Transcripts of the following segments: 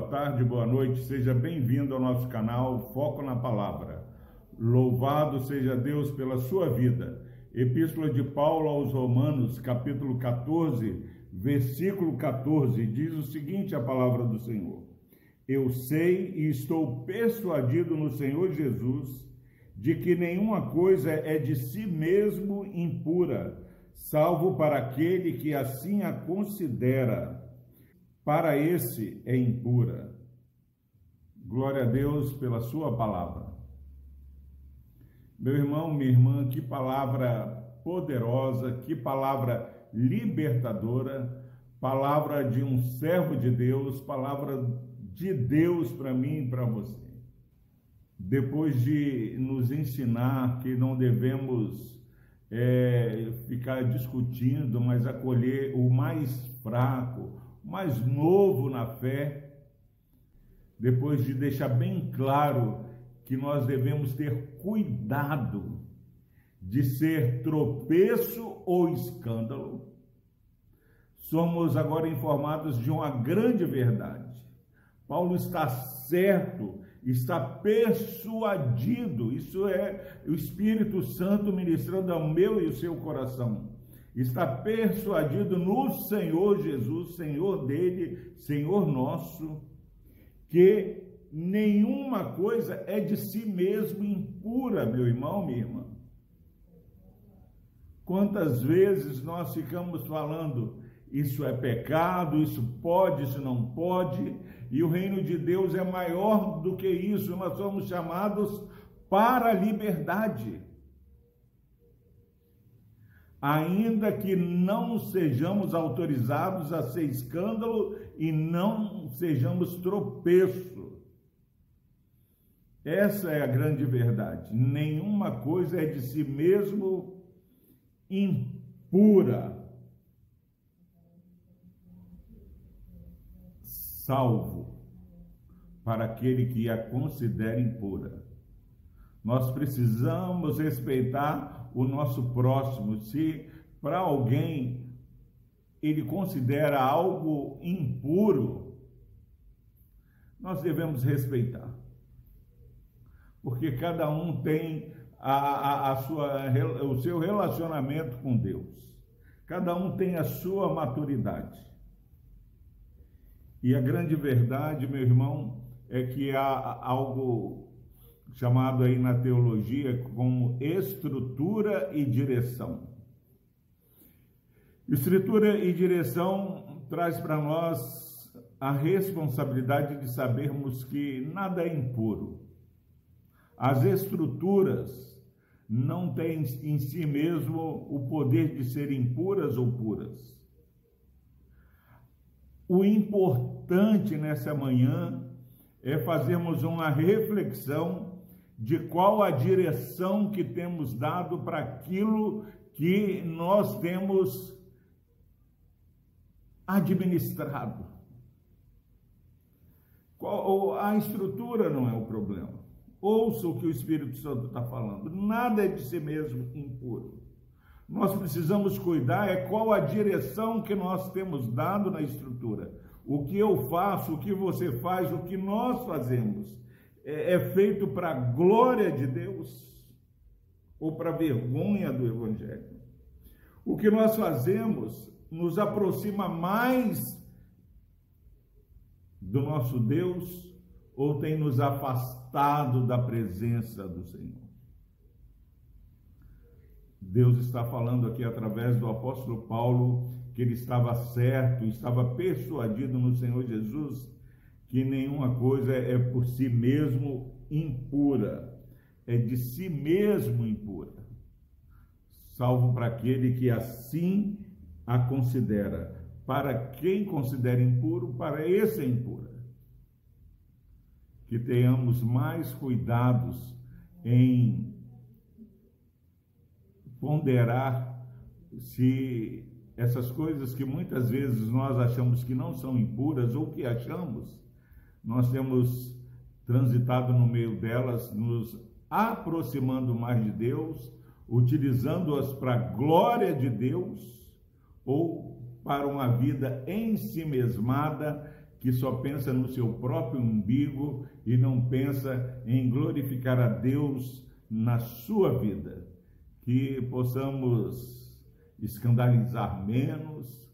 boa tarde, boa noite, seja bem-vindo ao nosso canal Foco na Palavra. Louvado seja Deus pela sua vida. Epístola de Paulo aos Romanos, capítulo 14, versículo 14, diz o seguinte: a palavra do Senhor. Eu sei e estou persuadido no Senhor Jesus de que nenhuma coisa é de si mesmo impura, salvo para aquele que assim a considera para esse é impura. Glória a Deus pela sua palavra. Meu irmão, minha irmã, que palavra poderosa, que palavra libertadora, palavra de um servo de Deus, palavra de Deus para mim e para você. Depois de nos ensinar que não devemos é, ficar discutindo, mas acolher o mais fraco, mais novo na fé, depois de deixar bem claro que nós devemos ter cuidado de ser tropeço ou escândalo, somos agora informados de uma grande verdade. Paulo está certo, está persuadido, isso é o Espírito Santo ministrando ao meu e ao seu coração está persuadido no Senhor Jesus, Senhor dele, Senhor nosso, que nenhuma coisa é de si mesmo impura, meu irmão, minha irmã. Quantas vezes nós ficamos falando, isso é pecado, isso pode, isso não pode, e o reino de Deus é maior do que isso, nós somos chamados para a liberdade ainda que não sejamos autorizados a ser escândalo e não sejamos tropeço. Essa é a grande verdade. Nenhuma coisa é de si mesmo impura, salvo para aquele que a considera impura. Nós precisamos respeitar o nosso próximo, se para alguém ele considera algo impuro, nós devemos respeitar. Porque cada um tem a, a, a sua, o seu relacionamento com Deus. Cada um tem a sua maturidade. E a grande verdade, meu irmão, é que há algo chamado aí na teologia como estrutura e direção. Estrutura e direção traz para nós a responsabilidade de sabermos que nada é impuro. As estruturas não têm em si mesmo o poder de serem impuras ou puras. O importante nessa manhã é fazermos uma reflexão de qual a direção que temos dado para aquilo que nós temos administrado. A estrutura não é o problema. Ouça o que o Espírito Santo está falando. Nada é de si mesmo impuro. Nós precisamos cuidar é qual a direção que nós temos dado na estrutura. O que eu faço, o que você faz, o que nós fazemos é, é feito para a glória de Deus ou para a vergonha do Evangelho. O que nós fazemos nos aproxima mais do nosso Deus ou tem nos afastado da presença do Senhor. Deus está falando aqui através do apóstolo Paulo que ele estava certo, estava persuadido no Senhor Jesus que nenhuma coisa é por si mesmo impura, é de si mesmo impura, salvo para aquele que assim a considera. Para quem considera impuro, para esse é impura. Que tenhamos mais cuidados em ponderar se essas coisas que muitas vezes nós achamos que não são impuras ou que achamos, nós temos transitado no meio delas, nos aproximando mais de Deus, utilizando-as para a glória de Deus ou para uma vida em si mesmada que só pensa no seu próprio umbigo e não pensa em glorificar a Deus na sua vida. Que possamos escandalizar menos,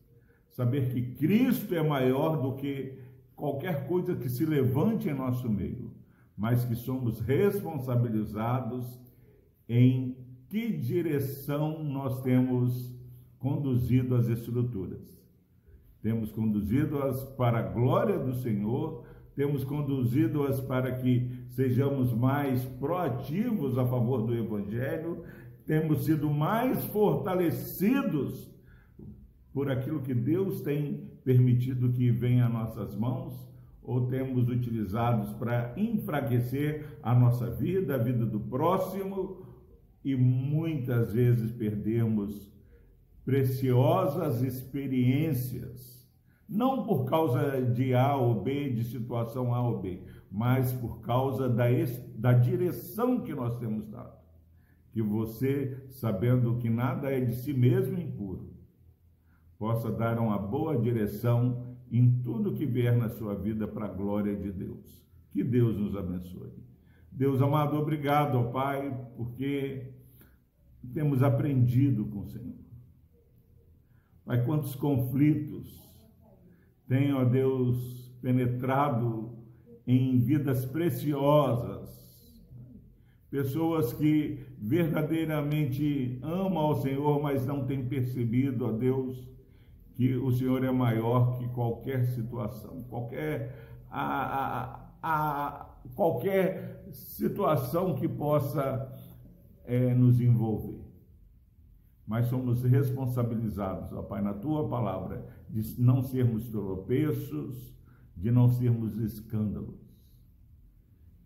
saber que Cristo é maior do que qualquer coisa que se levante em nosso meio, mas que somos responsabilizados em que direção nós temos conduzido as estruturas. Temos conduzido-as para a glória do Senhor, temos conduzido-as para que sejamos mais proativos a favor do Evangelho, temos sido mais fortalecidos por aquilo que Deus tem permitido que venha a nossas mãos, ou temos utilizados para enfraquecer a nossa vida, a vida do próximo, e muitas vezes perdemos preciosas experiências, não por causa de A ou B, de situação A ou B, mas por causa da, da direção que nós temos dado. Que você, sabendo que nada é de si mesmo impuro, possa dar uma boa direção em tudo que vier na sua vida para a glória de Deus. Que Deus nos abençoe. Deus amado, obrigado, ó Pai, porque temos aprendido com o Senhor. Pai, quantos conflitos tem, ó Deus, penetrado em vidas preciosas, pessoas que verdadeiramente amam ao Senhor, mas não têm percebido, ó Deus, que o Senhor é maior que qualquer situação, qualquer, a, a, a qualquer situação que possa é, nos envolver. Mas somos responsabilizados, ó Pai, na tua palavra, de não sermos tropeços, de não sermos escândalos.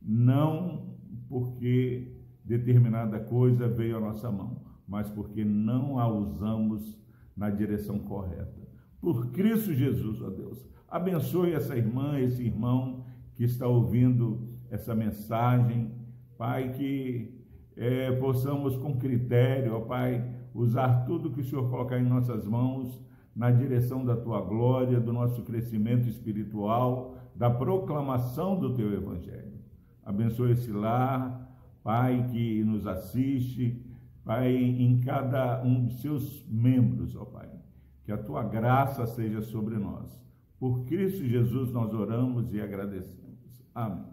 Não porque determinada coisa veio à nossa mão, mas porque não a usamos na direção correta. Por Cristo Jesus, ó Deus, abençoe essa irmã, esse irmão que está ouvindo essa mensagem, Pai, que é, possamos com critério, ó Pai, usar tudo que o Senhor colocar em nossas mãos na direção da tua glória, do nosso crescimento espiritual, da proclamação do teu evangelho. Abençoe esse lar, Pai, que nos assiste, Pai, em cada um de seus membros, ó Pai. Que a tua graça seja sobre nós. Por Cristo Jesus nós oramos e agradecemos. Amém.